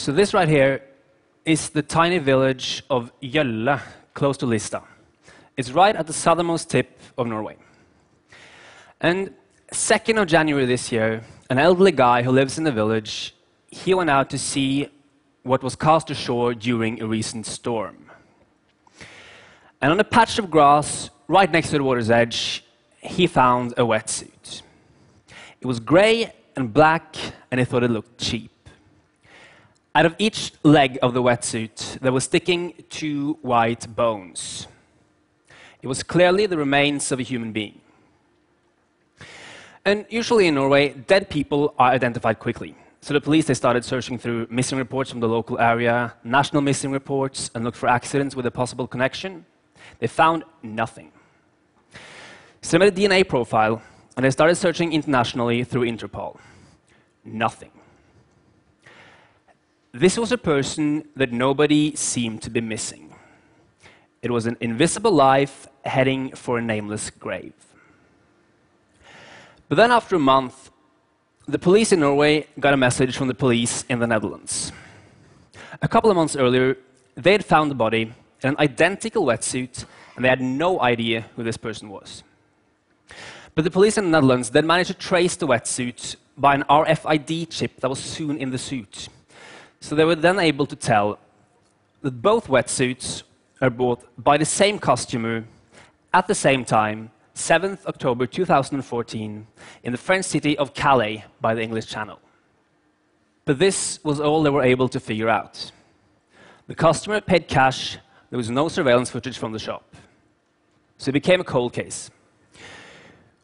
So this right here is the tiny village of Gjølle, close to Lista. It's right at the southernmost tip of Norway. And 2nd of January this year, an elderly guy who lives in the village, he went out to see what was cast ashore during a recent storm. And on a patch of grass right next to the water's edge, he found a wetsuit. It was gray and black, and he thought it looked cheap. Out of each leg of the wetsuit, there was sticking two white bones. It was clearly the remains of a human being. And usually in Norway, dead people are identified quickly. So the police they started searching through missing reports from the local area, national missing reports, and looked for accidents with a possible connection. They found nothing. So they made a DNA profile, and they started searching internationally through Interpol. Nothing. This was a person that nobody seemed to be missing. It was an invisible life heading for a nameless grave. But then, after a month, the police in Norway got a message from the police in the Netherlands. A couple of months earlier, they had found the body in an identical wetsuit, and they had no idea who this person was. But the police in the Netherlands then managed to trace the wetsuit by an RFID chip that was soon in the suit. So they were then able to tell that both wetsuits are bought by the same customer at the same time 7th October 2014 in the French city of Calais by the English Channel. But this was all they were able to figure out. The customer paid cash, there was no surveillance footage from the shop. So it became a cold case.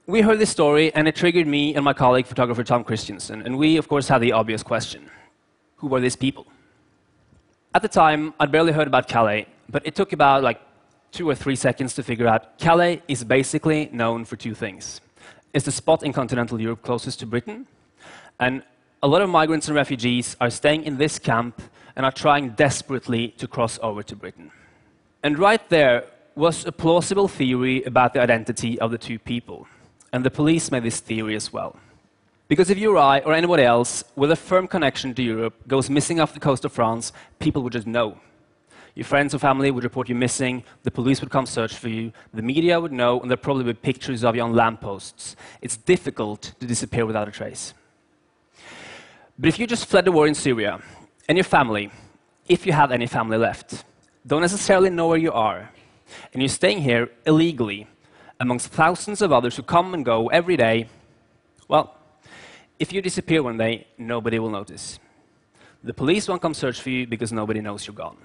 We heard this story, and it triggered me and my colleague, photographer Tom Christiansen, and we, of course, had the obvious question Who were these people? At the time, I'd barely heard about Calais, but it took about like two or three seconds to figure out. Calais is basically known for two things. It's the spot in continental Europe closest to Britain, and a lot of migrants and refugees are staying in this camp and are trying desperately to cross over to Britain. And right there was a plausible theory about the identity of the two people, and the police made this theory as well. Because if you or I or anyone else with a firm connection to Europe goes missing off the coast of France, people would just know. Your friends or family would report you missing, the police would come search for you, the media would know, and there'd probably be pictures of you on lampposts. It's difficult to disappear without a trace. But if you just fled the war in Syria, and your family, if you have any family left, don't necessarily know where you are, and you're staying here illegally amongst thousands of others who come and go every day, well, if you disappear one day, nobody will notice. The police won't come search for you because nobody knows you're gone.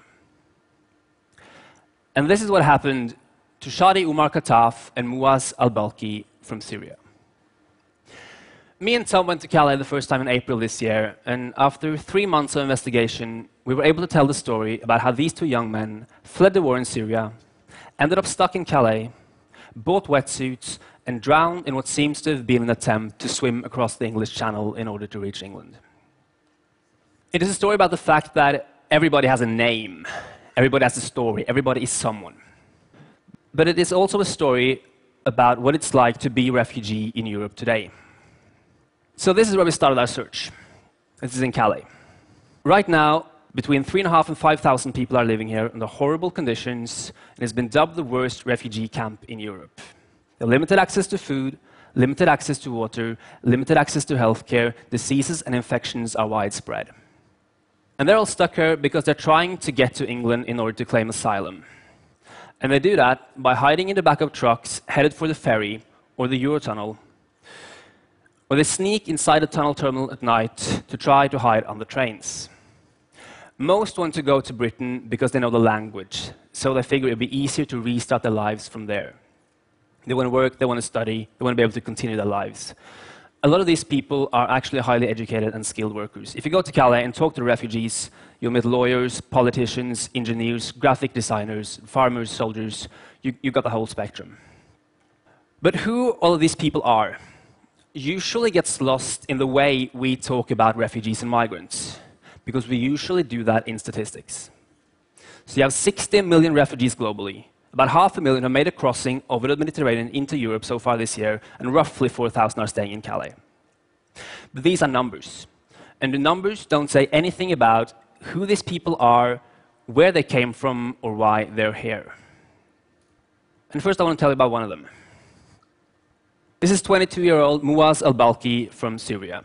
And this is what happened to Shadi Umar Khataf and Muaz al Balki from Syria. Me and Tom went to Calais the first time in April this year, and after three months of investigation, we were able to tell the story about how these two young men fled the war in Syria, ended up stuck in Calais, bought wetsuits, and drowned in what seems to have been an attempt to swim across the English Channel in order to reach England. It is a story about the fact that everybody has a name, Everybody has a story, everybody is someone. But it is also a story about what it's like to be a refugee in Europe today. So, this is where we started our search. This is in Calais. Right now, between 3,500 and 5,000 people are living here under horrible conditions and has been dubbed the worst refugee camp in Europe. Limited access to food, limited access to water, limited access to healthcare, diseases and infections are widespread. And they're all stuck here because they're trying to get to England in order to claim asylum. And they do that by hiding in the back of trucks headed for the ferry or the Eurotunnel. Or they sneak inside the tunnel terminal at night to try to hide on the trains. Most want to go to Britain because they know the language, so they figure it'd be easier to restart their lives from there. They want to work, they want to study, they want to be able to continue their lives a lot of these people are actually highly educated and skilled workers. If you go to Calais and talk to refugees, you'll meet lawyers, politicians, engineers, graphic designers, farmers, soldiers. You, you got the whole spectrum. But who all of these people are usually gets lost in the way we talk about refugees and migrants, because we usually do that in statistics. So you have 60 million refugees globally, about half a million have made a crossing over the Mediterranean into Europe so far this year, and roughly 4,000 are staying in Calais. But these are numbers. And the numbers don't say anything about who these people are, where they came from, or why they're here. And first, I want to tell you about one of them. This is 22 year old Muaz al Balki from Syria.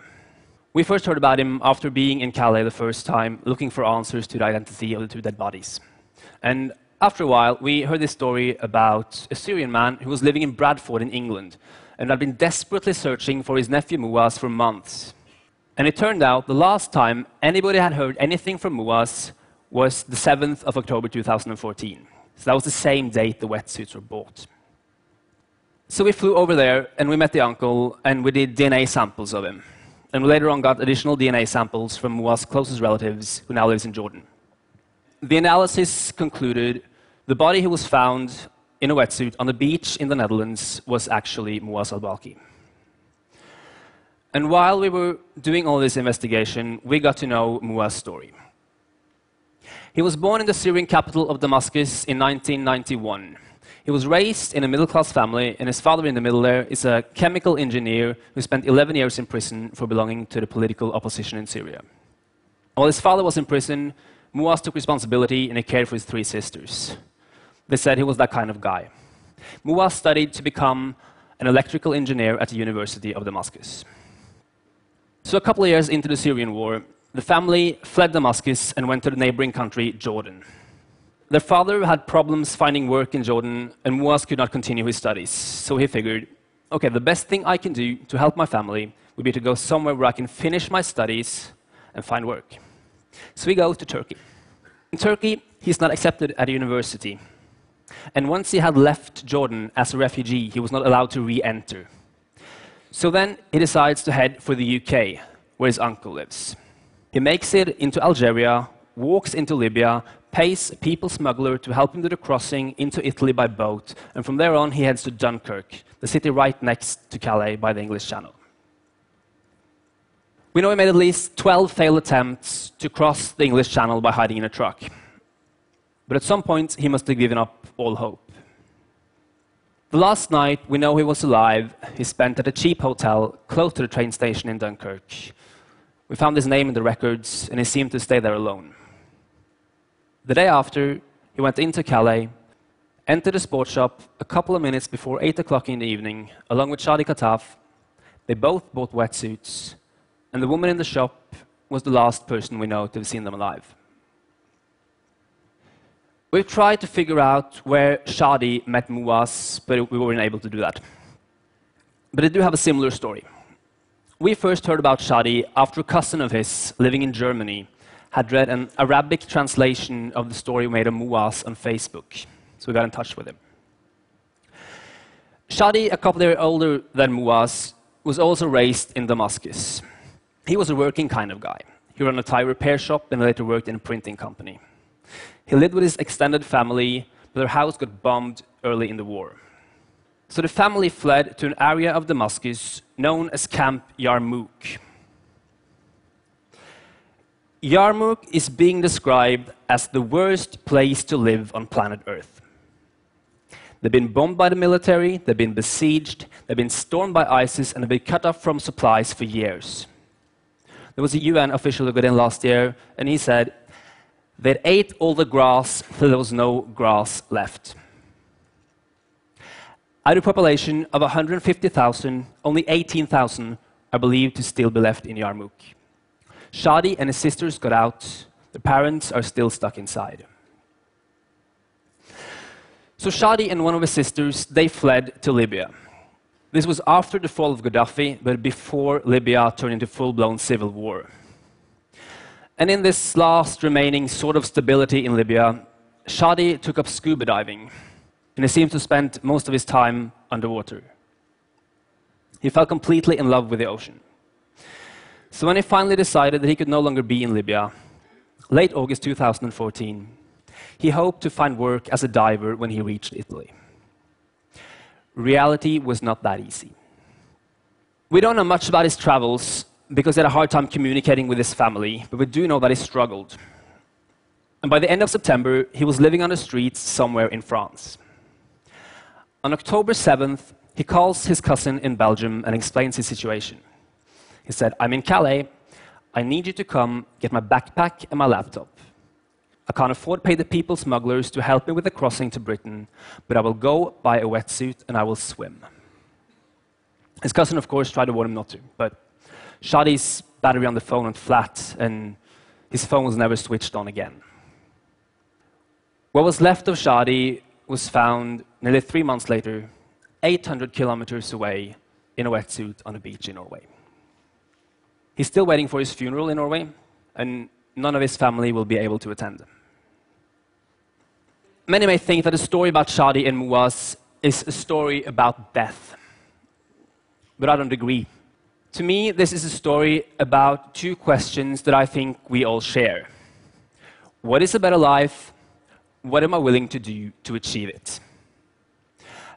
We first heard about him after being in Calais the first time, looking for answers to the identity of the two dead bodies. And after a while, we heard this story about a Syrian man who was living in Bradford in England and had been desperately searching for his nephew Muaz for months. And it turned out the last time anybody had heard anything from Muaz was the 7th of October 2014. So that was the same date the wetsuits were bought. So we flew over there and we met the uncle and we did DNA samples of him. And we later on got additional DNA samples from Muaz's closest relatives who now lives in Jordan. The analysis concluded the body who was found in a wetsuit on the beach in the Netherlands was actually Muaz al Balki. And while we were doing all this investigation, we got to know Muaz's story. He was born in the Syrian capital of Damascus in 1991. He was raised in a middle class family, and his father in the middle there is a chemical engineer who spent 11 years in prison for belonging to the political opposition in Syria. While his father was in prison, Muaz took responsibility and he cared for his three sisters. They said he was that kind of guy. Muaz studied to become an electrical engineer at the University of Damascus. So, a couple of years into the Syrian war, the family fled Damascus and went to the neighboring country, Jordan. Their father had problems finding work in Jordan, and Muaz could not continue his studies. So he figured, okay, the best thing I can do to help my family would be to go somewhere where I can finish my studies and find work. So he goes to Turkey. In Turkey, he's not accepted at a university. And once he had left Jordan as a refugee, he was not allowed to re enter. So then he decides to head for the UK, where his uncle lives. He makes it into Algeria, walks into Libya, pays a people smuggler to help him do the crossing into Italy by boat, and from there on he heads to Dunkirk, the city right next to Calais by the English Channel. We know he made at least 12 failed attempts to cross the English Channel by hiding in a truck. But at some point, he must have given up all hope. The last night we know he was alive, he spent at a cheap hotel close to the train station in Dunkirk. We found his name in the records, and he seemed to stay there alone. The day after, he went into Calais, entered a sports shop a couple of minutes before 8 o'clock in the evening, along with Shadi Kataf. They both bought wetsuits, and the woman in the shop was the last person we know to have seen them alive. We've tried to figure out where Shadi met Muaz, but we weren't able to do that. But I do have a similar story. We first heard about Shadi after a cousin of his living in Germany had read an Arabic translation of the story made of Muaz on Facebook. So we got in touch with him. Shadi, a couple of years older than Muaz, was also raised in Damascus. He was a working kind of guy. He ran a tire repair shop and later worked in a printing company. He lived with his extended family, but their house got bombed early in the war. So the family fled to an area of Damascus known as Camp Yarmouk. Yarmouk is being described as the worst place to live on planet Earth. They've been bombed by the military, they've been besieged, they've been stormed by ISIS, and they've been cut off from supplies for years. There was a UN official who got in last year, and he said they ate all the grass till there was no grass left. Out of a population of 150,000, only 18,000 are believed to still be left in Yarmouk. Shadi and his sisters got out. Their parents are still stuck inside. So Shadi and one of his sisters, they fled to Libya. This was after the fall of Gaddafi, but before Libya turned into full-blown civil war. And in this last remaining sort of stability in Libya, Shadi took up scuba diving, and he seemed to spend most of his time underwater. He fell completely in love with the ocean. So when he finally decided that he could no longer be in Libya, late August 2014, he hoped to find work as a diver when he reached Italy. Reality was not that easy. We don't know much about his travels, because he had a hard time communicating with his family, but we do know that he struggled. And by the end of September, he was living on the streets somewhere in France. On October 7th, he calls his cousin in Belgium and explains his situation. He said, I'm in Calais. I need you to come get my backpack and my laptop. I can't afford to pay the people smugglers to help me with the crossing to Britain, but I will go buy a wetsuit and I will swim. His cousin, of course, tried to warn him not to, but Shadi's battery on the phone went flat, and his phone was never switched on again. What was left of Shadi was found nearly three months later, 800 kilometers away, in a wetsuit on a beach in Norway. He's still waiting for his funeral in Norway, and none of his family will be able to attend. Many may think that the story about Shadi and Muaz is a story about death, but I don't agree. To me, this is a story about two questions that I think we all share. What is a better life? What am I willing to do to achieve it?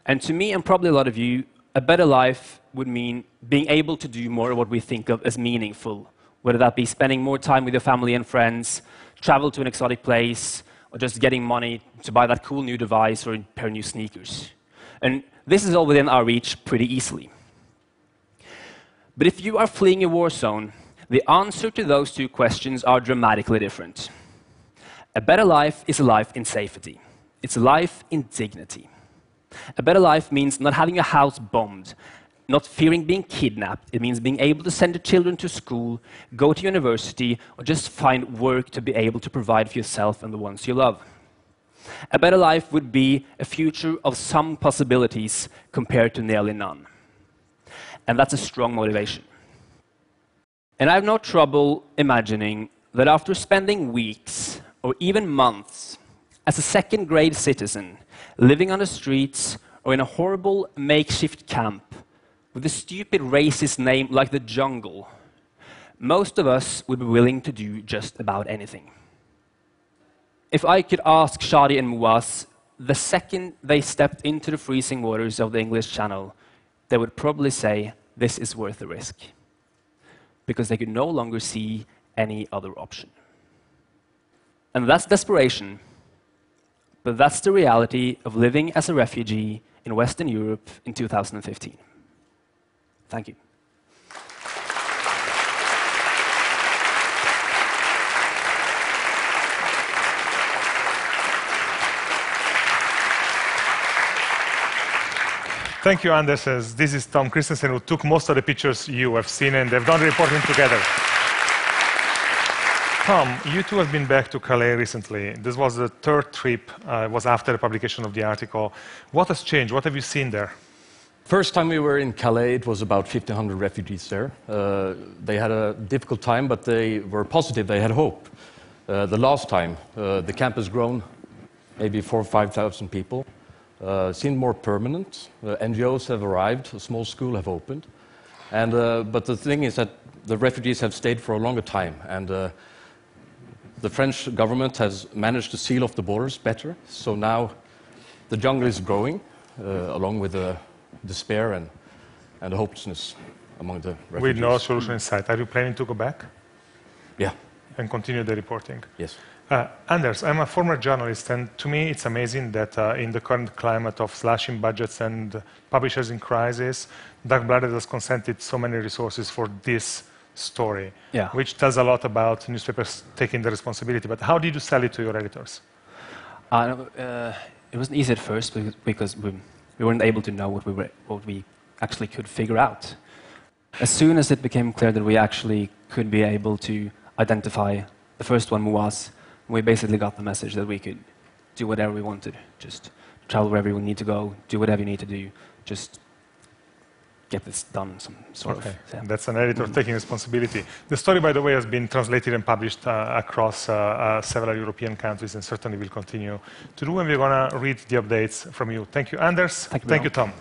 And to me, and probably a lot of you, a better life would mean being able to do more of what we think of as meaningful, whether that be spending more time with your family and friends, travel to an exotic place, or just getting money to buy that cool new device or a pair of new sneakers. And this is all within our reach pretty easily. But if you are fleeing a war zone, the answer to those two questions are dramatically different. A better life is a life in safety. It's a life in dignity. A better life means not having a house bombed, not fearing being kidnapped. It means being able to send the children to school, go to university, or just find work to be able to provide for yourself and the ones you love. A better life would be a future of some possibilities compared to nearly none. And that's a strong motivation. And I have no trouble imagining that after spending weeks or even months as a second grade citizen living on the streets or in a horrible makeshift camp with a stupid racist name like the jungle, most of us would be willing to do just about anything. If I could ask Shadi and Muaz the second they stepped into the freezing waters of the English Channel, they would probably say, this is worth the risk because they could no longer see any other option. And that's desperation, but that's the reality of living as a refugee in Western Europe in 2015. Thank you. Thank you, Anders. This is Tom Christensen, who took most of the pictures you have seen, and they've done the reporting together. Tom, you two have been back to Calais recently. This was the third trip, uh, it was after the publication of the article. What has changed? What have you seen there? First time we were in Calais, it was about 1,500 refugees there. Uh, they had a difficult time, but they were positive, they had hope. Uh, the last time, uh, the camp has grown maybe four or 5,000 people uh, seemed more permanent. Uh, NGOs have arrived, a small school have opened. And, uh, but the thing is that the refugees have stayed for a longer time. And the French government has managed to seal off the borders better. So now the jungle is growing, along with the despair and, and the hopelessness among the refugees. With no solution in sight. Are you planning to go back? Yeah. And continue the reporting? Yes. Uh, Anders, I'm a former journalist, and to me it's amazing that uh, in the current climate of slashing budgets and publishers in crisis, Dagbladet has consented so many resources for this story, yeah. which tells a lot about newspapers taking the responsibility. But how did you sell it to your editors? Uh, uh it wasn't easy at first because we, we weren't able to know what we, were, what we actually could figure out. As soon as it became clear that we actually could be able to identify the first one was we basically got the message that we could do whatever we wanted. Just travel wherever we need to go, do whatever you need to do, just get this done, some sort okay. of. Yeah. That's an editor mm-hmm. taking responsibility. The story, by the way, has been translated and published uh, across uh, uh, several European countries and certainly will continue to do. And we're going to read the updates from you. Thank you, Anders. Thank you, Thank you Tom.